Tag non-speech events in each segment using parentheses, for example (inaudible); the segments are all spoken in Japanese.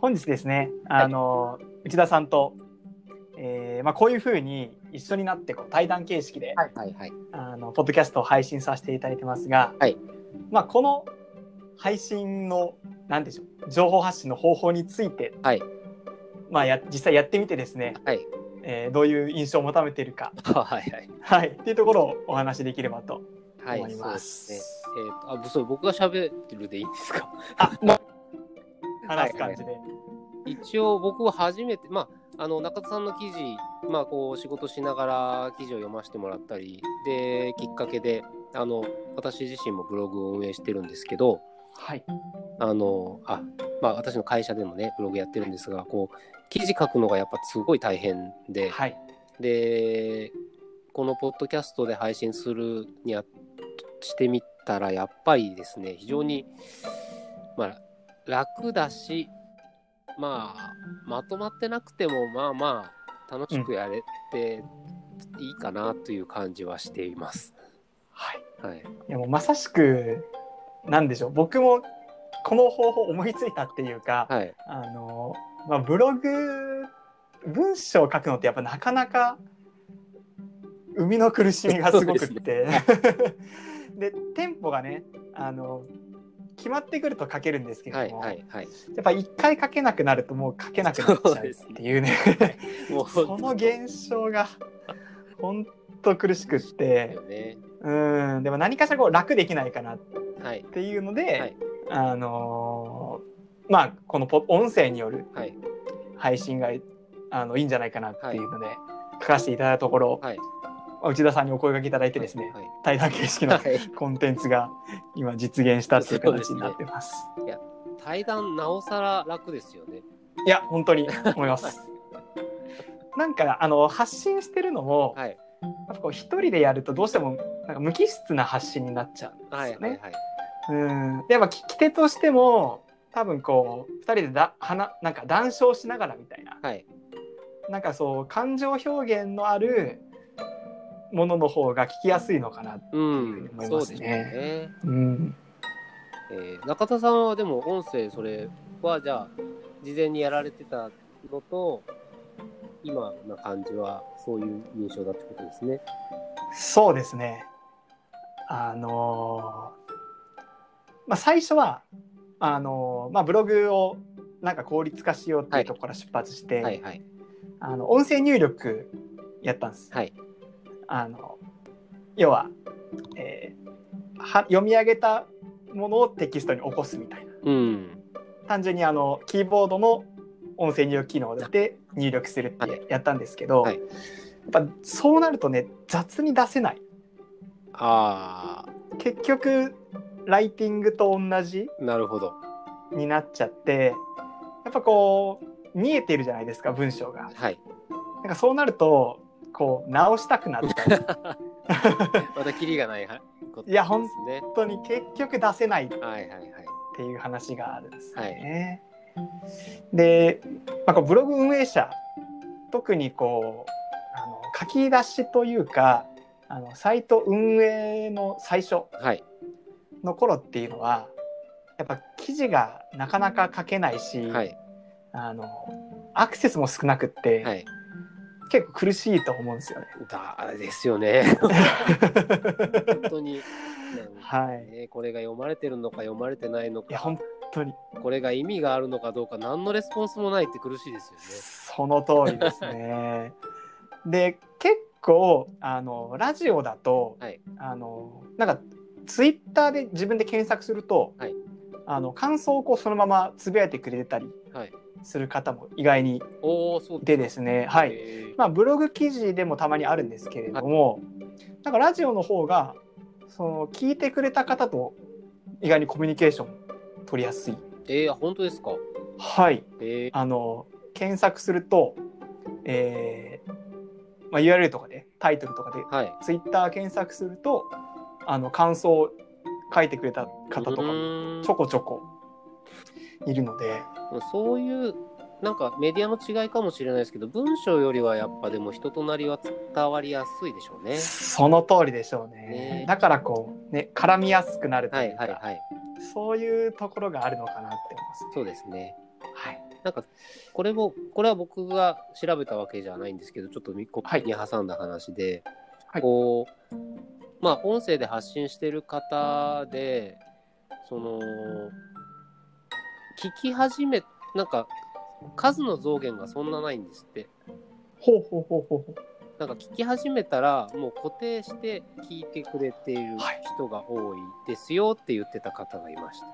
本日ですね、あの、内田さんと、えーまあ、こういうふうに一緒になってこう対談形式で、はいはいはい。あのポッドキャストを配信させていただいてますが、はいまあ、この配信の何でしょう情報発信の方法について、はいまあ、や実際やってみてですね、はい。えーどういう印象を求めているか、(laughs) はいはい。はい、っていうところをお話しできればとはい、思います。そうですね。えっ、と、あ、そう、僕が喋ってるでいいんですか？あもう (laughs) 話す感じで。一応僕は初めて、まあ、あの中田さんの記事、まあ、こう仕事しながら記事を読ませてもらったりできっかけであの私自身もブログを運営してるんですけどはい、あのあ、まあ、私の会社でもねブログやってるんですがこう記事書くのがやっぱすごい大変ではい、でこのポッドキャストで配信するにあしてみたらやっぱりですね非常に、まあ、楽だしまあまとまってなくてもまあまあ楽しくやれていいかなという感じはしています。はい。はい、いやもうまさしくなんでしょう。僕もこの方法思いついたっていうか、はい、あのまあ、ブログ文章を書くのってやっぱなかなか生みの苦しみがすごくって。で, (laughs) テンポがねあの決まってくると書けるんですけれはい、ども、はい、はい。やっぱ一回書けなくなるともう書けなくなっちゃうっていうね。もうその現象が本当苦しくって。よね。うん。でも何かしらこう楽できないかなっはい、ていうので、はい。あのーまあこのポ音声によるはい、配信があのいいんじゃないかなっていうので、書かせていただいたところ、はい。内田さんにお声掛けいただいてですね、はい、対談形式のはい。コンテンツが今実現したっていう形になってます。対談なおさら楽ですよね。いや本当に (laughs) 思います。なんかあの発信してるのも、はい、やっぱこう一人でやるとどうしてもなんか無機質な発信になっちゃうんですはい、よね。はい、はい。うんでやっぱ聞き手としても多分こう二人でだ話なんか談笑しながらみたいなはい、なんかそう感情表現のあるものの方が聞きやすいのかな。うん、思いそうですますねね。うん、えー中田さんはでも音声それはじゃあ事前にやられてたのと今な感じはそういう印象だってことですね。そうですね。あのーまあ最初はあのーまあブログをなんか効率化しようっていうところから出発して、はいはいあの音声入力やったんです。はいあの要は,、えーは読み上げたものをテキストに起こすみたいなうん単純にあのキーボードの音声入力機能で入力するっはてやったんですけど、はいやっぱそうなるとね雑に出せないあ結局ライティングと同じあなるほど。になっちゃってやっぱこう見えてるじゃないですか文章が。はい。なんかそうなるとこう直したくなっちゃうまたキリがないはこといやですね。本当に結局出せないっはいはいはい。ていう話があるんですよね。で、まあ、こうブログ運営者特にこうあの書き出しというかあのサイト運営の最初はいの頃っていうのはやっぱ記事がなかなか書けないし、はいあのアクセスも少なくって、はい。結構苦しいと思うんですよね。だですよね。本当に。はいね、これが読まれてるのか読まれてないのかいや本当にこれが意味があるのかどうか何のレスポンスもないって苦しいですよね。その通りですね。(laughs) で結構あのラジオだと、はいあのなんかツイッターで自分で検索すると、はいあの感想をこうそのままつぶやいてくれたりはい。する方も意外におお、そうでですね、はい。まあ、ブログ記事でもたまにあるんですけれども、なんかラジオの方がその聞いてくれた方と意外にコミュニケーション取りやすい。えー、本当ですか。はい。えー、あの検索すると、えーまあ、URL とかでタイトルとかではい。ツイッター検索するとあの感想を書いてくれた方とかちょこちょこいるので。そういうなんかメディアの違いかもしれないですけど文章よりはやっぱでも人となりは伝わりやすいでしょうね。その通りでしょうね。ね。だからこうね絡みやすくなるとはいいうか、はいはい。そういうところがあるのかなって思います、ね、そうですね。はい。なんか、これも、これは僕が調べたわけじゃないんですけど、ちょっとここはい。に挟んだ話で、はい。こう、まあ、音声で発信してる方で、その、聞き始め、なんか、数の増減がそんなないんですって。ほうほうほうほうほう。なんか聞き始めたら、もう固定して聞いてくれているはい人が多いですよって言ってた方がいました。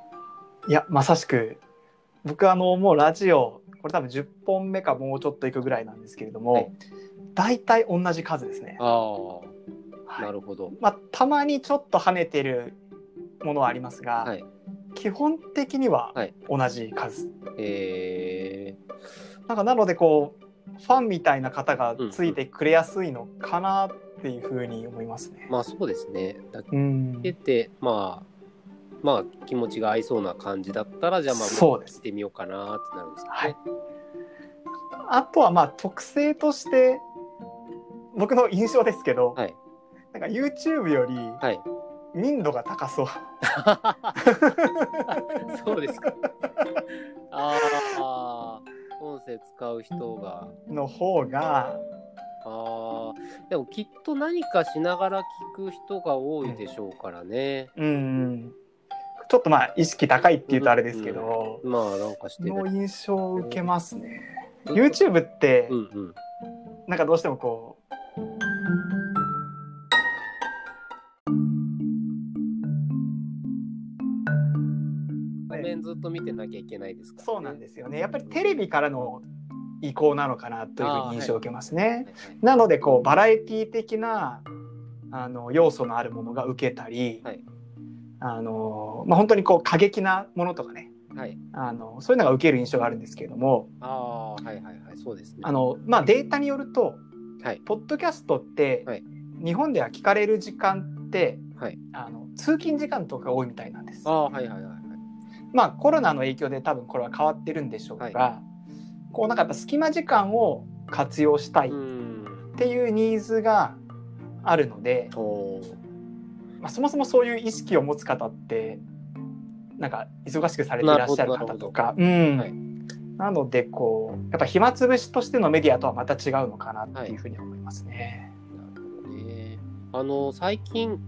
いや、まさしく、僕あの、もうラジオ、これ多分10本目かもうちょっといくぐらいなんですけれども、はい大体同じ数ですね。ああ、はいなるほど。まあ、たまにちょっと跳ねてるものはありますが、はい。基本的にははい同じ数。えなんかなのでこうファンみたいな方がついてくれやすいのかなっていうふうに思いますねー、。まあそうですね。だうんけて、まあ、まあ気持ちが合いそうな感じだったら、じゃあまあ、してみようかなってなるんですかはいね。あとはまあ特性として僕の印象ですけど、はい。なんか YouTube よりはい。民度が高そう。そうですか。ああ、音声使う人が。の方がああ、でもきっと何かしながら聞く人が多いでしょうからね。うんちょっとまあ意識高いっていうとあれですけど、まあなんかしてのる。印象を受けますね。うん YouTube ってうんうん。なんかどうしてもこと見てなきゃいけないですから、うそうなんですよね。やっぱりテレビからの移行なのかなというふうに印象を受けますね。はいはいなのでこうバラエティ的なあの要素のあるものが受けたり、はいあのまあ、本当にこう過激なものとかねはい。あのそういうのが受ける印象があるんですけれどもああ、はいはいはい。そうですね。あの、まあ、データによると、はいポッドキャストって、はい日本では聞かれる時間ってはい。あの通勤時間とかが多いみたいなんですあ。はいはいはい。まあコロナの影響で多分これは変わってるんでしょうが、こうなんかやっぱ隙間時間を活用したいっうん。ていうニーズがあるので、まあ、そもそもそういう意識を持つ方ってなんか忙しくされていらっしゃる方とか、うんはいなのでこうやっぱ暇つぶしとしてのメディアとはまた違うのかなっていうふうに思いますね。なるほどね。あの、最近、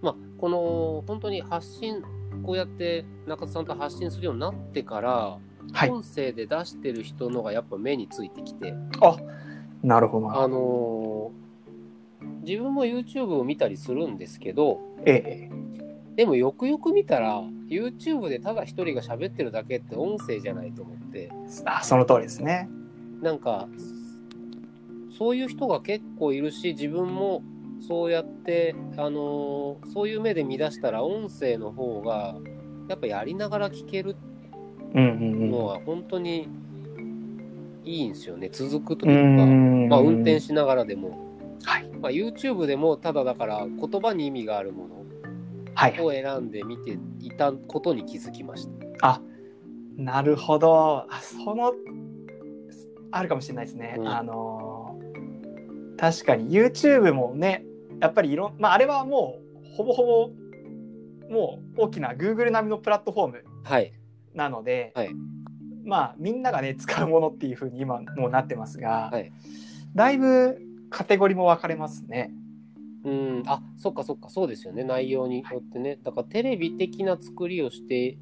まあ、この、本当に発信、こうやって中田さんと発信するようになってから、はい、音声で出してる人のがやっぱ目についてきて、あなるほどな。あの自分も YouTube を見たりするんですけど、ええでもよくよく見たら、YouTube でただ一人が喋ってるだけって音声じゃないと思って、あその通りですね。なんか、そういう人が結構いるし、自分もそうやって、あのーそういう目で見出したら、音声の方が、やっぱやりながら聞けるのは本当にいいんですよね。続くとういうか、ん。まあ運転しながらでも、はいまあ、YouTube でもただだから言葉に意味があるもはいのを選んで見ていたことに気づきました。あなるほどあそのあるかもしれないですね。うんあの確かに YouTube もねやっぱりいろんまああれはもうほぼほぼもう大きな Google 並みのプラットフォームはい。なので、はいまあみんながね使うものっていうふうに今もうなってますが、はいだいぶカテゴリーも分かれますね。うん、あ、そっかそっか、そうですよね。内容によってね。だからテレビ的な作りをして、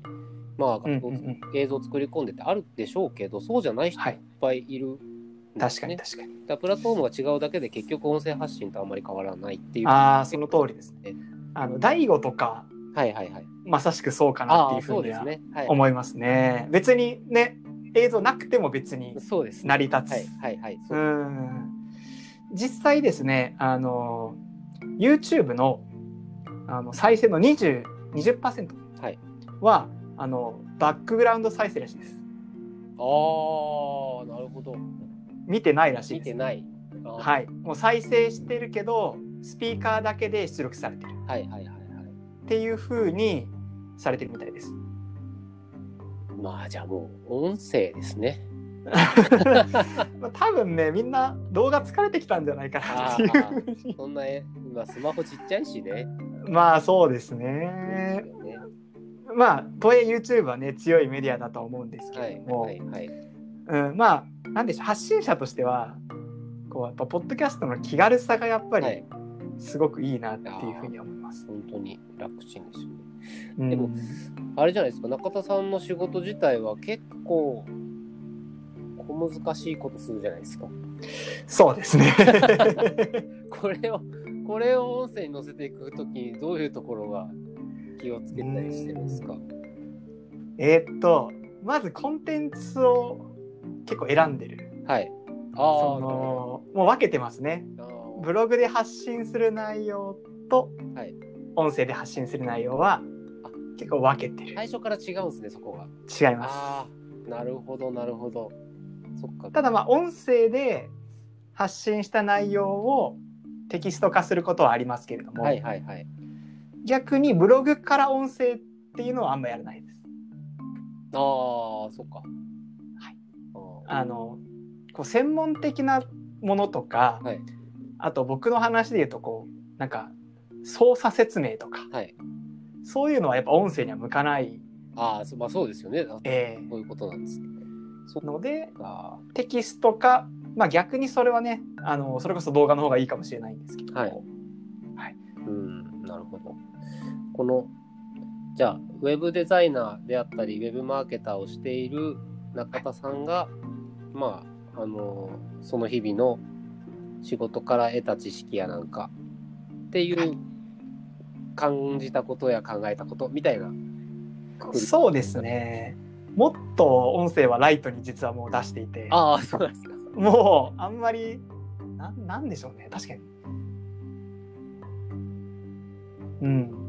まあ、うんうんうん映像作り込んでてあるでしょうけど、そうじゃない人いはいっぱいいる確かに確かに。プラットフォームが違うだけで結局音声発信とあんまり変わらないっていう。ああその通りですね。あの大悟とかはいはいはい。まさしくそうかなっていうふにはそううですね。はい。思いますね。別にね映像なくても別にそうです、ね。成り立つ。はいはいはい。うん実際ですねあの YouTube のあの再生の20 20%はいはあのバックグラウンド再生らしいです。ああ、なるほど。見てないらしいです。見てない。はい、もう再生してるけどスピーカーだけで出力されてるはいはいはいはい。っていう風にされてるみたいです。まあじゃあもう音声ですね。(laughs) まあ多分ねみんな動画疲れてきたんじゃないかなっていうそんなえ、今スマホちっちゃいしね。まあそうですね。ねまあとはいえ YouTube はね強いメディアだとは思うんですけども、はいはい。うん、まあなんでしょう発信者としてはこうやっぱポッドキャストの気軽さがやっぱりはい。すごくいいなっていうふうに思います。本当に楽ちんですよね。うんでもあれじゃないですか、中田さんの仕事自体は結構、小難しいことするじゃないですか。そうですね。(laughs) これを、これを音声に載せていくときにどういうところが気をつけたりしてるんですか？えーっとまずコンテンツを結構選んでる。はい。そああ、のもう分けてますね。ブログで発信する内容と、はい音声で発信する内容はあ結構分けてる。最初から違うんですね、そこが。違います。ああ、なるほど、なるほど。そっか。ただまあ音声で発信した内容をテキスト化することはありますけれども、はいはいはい。逆にブログから音声っていうのはあんまやらないです。ああ、そっか。はいあのこう専門的なものとか、はいあと僕の話で言うとこうなんか操作説明とかはい。そういうのはやっぱ音声には向かない、ああ、そまあそうですよね。そうえいうことなんですのでか。テキストか、まあ、逆にそれはねあのそれこそ動画の方がいいかもしれないんですけども、はいうん、なるほど。この、じゃあ、ウェブデザイナーであったり、ウェブマーケターをしている中田さんが、まあ、あの、その日々の仕事から得た知識やなんかっていう感じたことや考えたことみたいなそうですね。もっと音声はライトに実はもう出していて。ああ、そうですか。もうあんまりななんでしょうね確かに。うん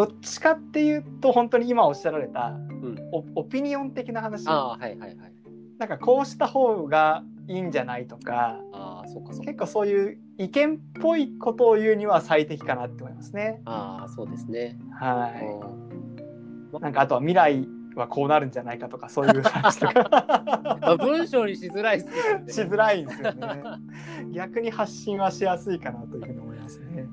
どっちかっていうと本当に今おっしゃられた、んオオピニオン的な話ああ、はいはいはい。なんかこうした方がいいんじゃないとかああ、そうかそうか。結構そういう意見っぽいことを言うには最適かなって思いますね。ああ、そうですね。はあい。なんかあとは未来はこうなるんじゃないかとかそういう話とか (laughs) あ文章にしづらいっすよね。しづらいんですよね。逆に発信はしやすいかなというふうに思いますね。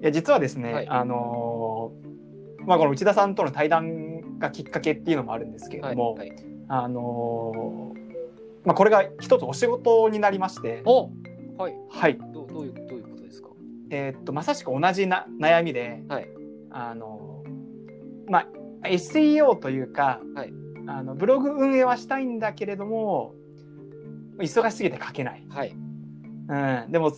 いや実はですね、はいあのーまあこの内田さんとの対談がきっかけっていうのもあるんですけれはい。ども、はい、あのーまあこれが一つお仕事になりまして、おはい。はい。どうどういうどういうことですか？えーっとまさしく同じな悩みで、はい。あのまあ SEO というか、はいあのブログ運営はしたいんだけれども忙しすぎて書けない、はい。うん、でも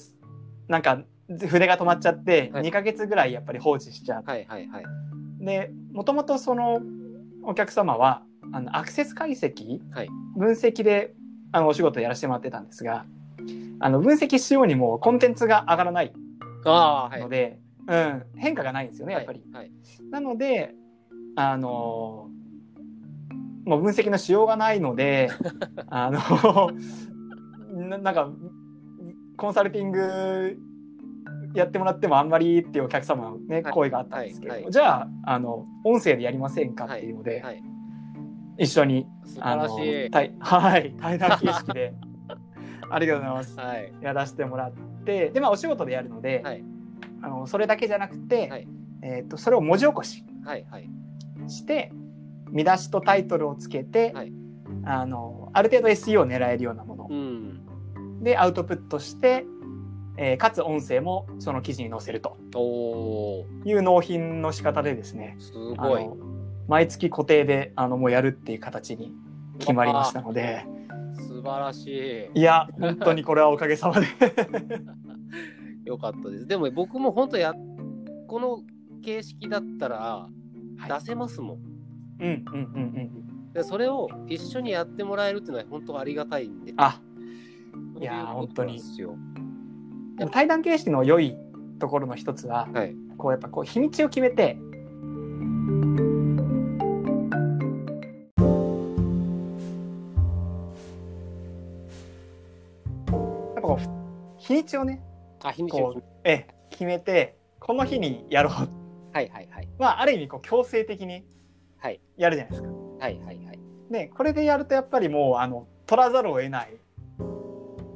なんか筆が止まっちゃってはい2ヶ月ぐらいやっぱり放置しちゃう、はい。はい。はい。でもともとそのお客様はあのアクセス解析、はい分析であのお仕事やらせてもらってたんですがあの分析しようにもコンテンツが上がらないああ、はい。ので、うん、変化がないんですよねやっぱり。はい。なので、あのもう分析のしようがないので、(laughs) あの (laughs) ななんか、コンサルティングやってもらってもあんまりっていうお客様のね、はい声があったんですけど、はいはいじゃあ、あの、音声でやりませんかっていうので、はい。一緒に、素あの晴らしい。対はい、対談形式で、(laughs) ありがとうございます。はい。やらせてもらって、で、まあ、お仕事でやるので、はい。あのそれだけじゃなくて、はいえっ、と、それを文字起こし。はい。はい。して見出しとタイトルをつけて、はいあのある程度 SEO を狙えるようなものうん。でアウトプットして、えーかつ音声もその記事に載せるとおお。いう納品の仕方でですねすごい。毎月固定であのもうやるっていう形に決まりましたので素晴らしい。いや本当にこれはおかげさまで (laughs) よかったです。でも僕も本当や、この形式だったらはい出せますもん。うんうんうんうんでそれを一緒にやってもらえるっていうのは本当ありがたいんで。あいや本当にでも対談形式の良いところの一つははい。こうやっぱこう日にちを決めて日にちをねあ、日にちをええ決めてこの日にやろうはいはいはい。まあある意味こう強制的にはい。やるじゃないですか。はいはいはい。でこれでやるとやっぱりもうあの取らざるを得ない、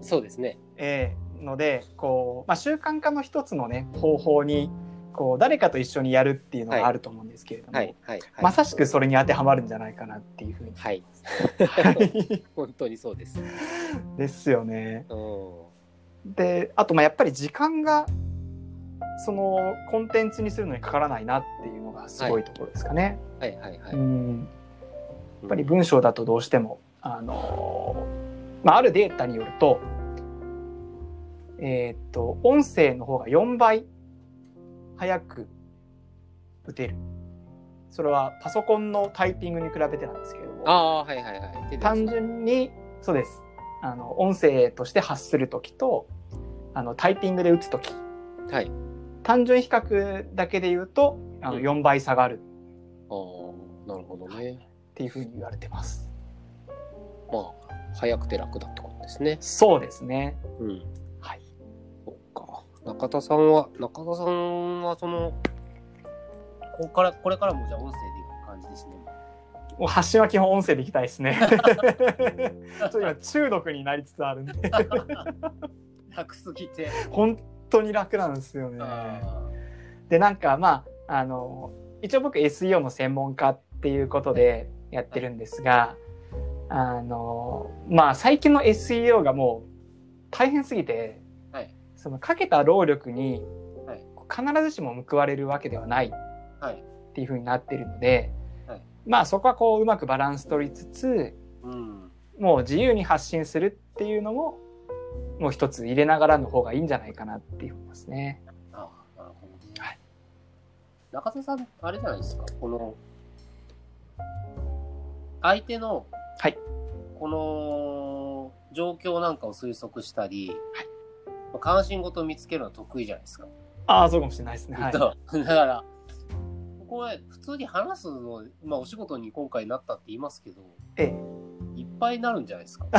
そうですね。ええのでこう、まあ、習慣化の一つのね方法にこう誰かと一緒にやるっていうのがあると思うんですけれども、はいはいはい。まさしくそれに当てはまるんじゃないかなっていうふうに。はい。はい本当にそうです。ですよね。うん。であとまあやっぱり時間がそのコンテンツにするのにかからないなっていうのがすごいところですかね。はいはいはい。うんやっぱり文章だとどうしても、あのまあ、あるデータによると、えーっと、音声の方が4倍早く打てる。それはパソコンのタイピングに比べてなんですけれども、ああ、はいはいはい。単純に、そうです。あの、音声として発するときと、あの、タイピングで打つとき、はい。単純比較だけで言うと、あの、うん4倍差があるああ、なるほどね。っていうふうに言われてます。まあ、早くて楽だってことですね。そうですね。うん。中田さんは、中田さんはその、ここから、これからもじゃあ音声でいく感じですね。もう発信は基本音声でいきたいですね。(laughs) ちょっと今中毒になりつつあるんで、(laughs) 楽すぎて。本当に楽なんですよね。あで、なんかまあ、あの、一応僕 SEO の専門家っていうことでやってるんですが、あの、まあ最近の SEO がもう大変すぎて、はいそのかけた労力にはい必ずしも報われるわけではない。っていう風になってるので、はいまあそこはこううまくバランス取りつつ、うん。もう自由に発信するっていうのも、もう一つ入れながらの方がいいんじゃないかなっていう思いますね。ああ、なるほど。はい。中田さん、あれじゃないですか？この、相手の、はい。この状況なんかを推測したり、まあ関心事を見つけるのは得意じゃないですか。ああ、そうかもしれないですね。はい。(laughs) だから、これ、普通に話すの、まあ、お仕事に今回なったって言いますけど、ええ。いっぱいになるんじゃないですか。(laughs)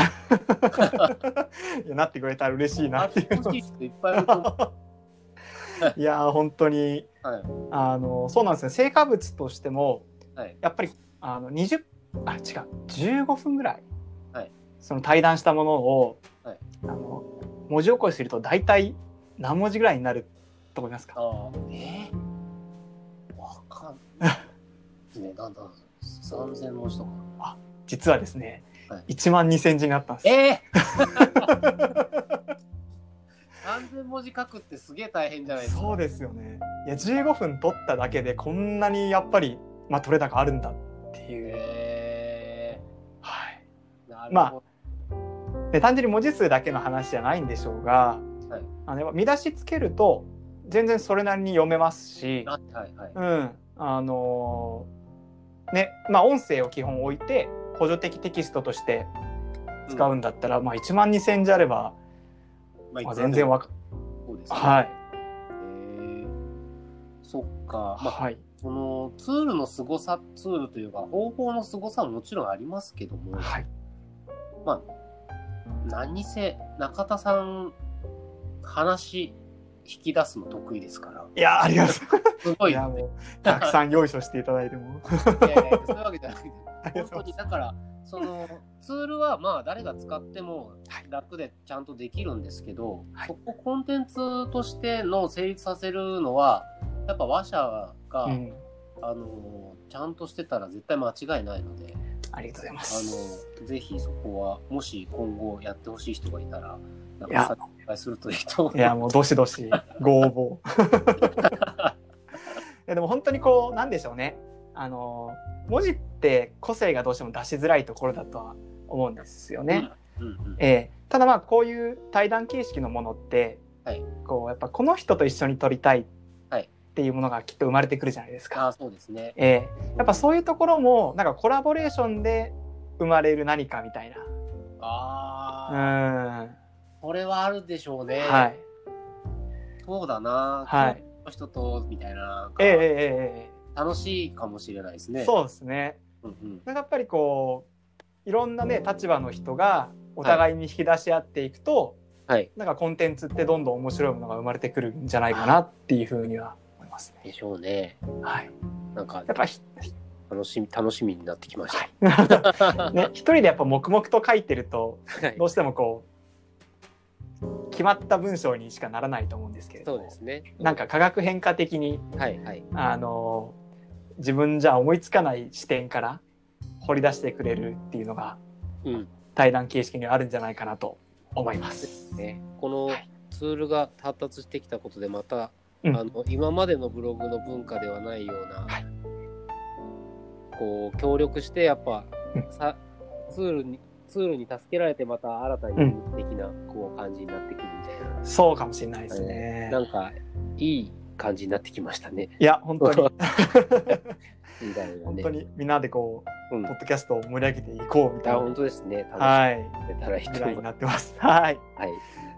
いやなってくれたら嬉しいなっていうい人いっぱい (laughs) やー本当にはい。あのそうなんですね成果物としてもはい。やっぱりあの20あ違う15分ぐらい、はいその対談したものを、はいあの文字起こしすると大体何文字ぐらいになると思いますか？ああ、え？ー、わかんない。ね、なんだ、3000文字とか。実はですね、はい1万2000字になったんですええ？ー、!3000 文字書くってすげえ大変じゃないですか。そうですよねいや15分取っただけでこんなにやっぱり、まあ、取れ高あるんだっていう、えはい、ー、なるほど。まあで単純に文字数だけの話じゃないんでしょうが、はいあの見出しつけると全然それなりに読めますし、はいはいはい。うん、あのーねまあ音声を基本置いて補助的テキストとして使うんだったら、まあ1万2000字あれば、ままあ、全然わかそうですね。はい、えー、そっか。まあ、はいそのツールの凄さ、ツールというか方法の凄さももちろんありますけども、はいまあ、何にせ、中田さん、話、引き出すの得意ですから。いやありがとう。すごい。いやいたくさん用意書していただいても。いやいやそういうわけじゃなくて、(laughs) 本当に、だから、その、ツールはまあ誰が使っても楽でちゃんとできるんですけど、はい。そこコンテンツとしての成立させるのは、やっぱ話者が、うん、あの、ちゃんとしてたら絶対間違いないので、ありがとうございまあすの、ぜひそこは、もし今後やってほしい人がいたら、なんかお願いするといいと。いやもうどしどしご応募 (laughs) いやでも本当にこうなんでしょうねあの文字って個性がどうしても出しづらいところだとは思うんですよね。うんうん。ええただまあこういう対談形式のものって、はいこうやっぱこの人と一緒に撮りたいはいっていうものがきっと生まれてくるじゃないですか。ああ、そうですね。ええやっぱそういうところもなんかコラボレーションで生まれる何かみたいな。ああ、うんこれはあるでしょうね。はい。そうだな。はい人と、みたいな、えええええ楽しいかもしれないですね。えそうですね。うんうん。なんかやっぱりこういろんなね立場の人がお互いに引き出し合っていくと、はい。なんかコンテンツってどんどん面白いものが生まれてくるんじゃないかなっていうふうにはますね。でしょうね。はい。なんかやっぱひ楽しみ、楽しみになってきました。(laughs) ね一人でやっぱ黙々と書いてるとはいどうしてもこう決まった文章にしかならないと思うんですけれどそうですね。なんか化学変化的にはいはい。あの自分じゃ思いつかない視点から掘り出してくれるっていうのがうん。対談形式にはあるんじゃないかなと思います。ね、このはいツールが発達してきたことでまた、うんあの今までのブログの文化ではないような、はいこう協力してやっぱ、うんさツールにツールに助けられてまた新たにうん的なこう感じになってくるみたいな、そうかもしれないですね。なんかいい感じになってきましたね。いや本当に (laughs) みたいなね。本当にみんなでこううん、ポッドキャストを盛り上げていこうみたいなあ本当ですね。たらいいと未来になってます。はい。す。はい。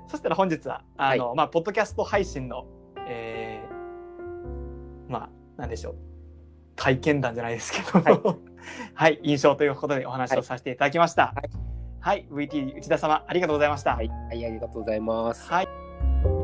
そしたら本日はあの、まあポッドキャスト配信の、えー、まあなんでしょう体験談じゃないですけど、は (laughs) はい、印象ということでお話をさせていただきました。はいはい、VT 内田様ありがとうございました。はい、はい、ありがとうございます。はい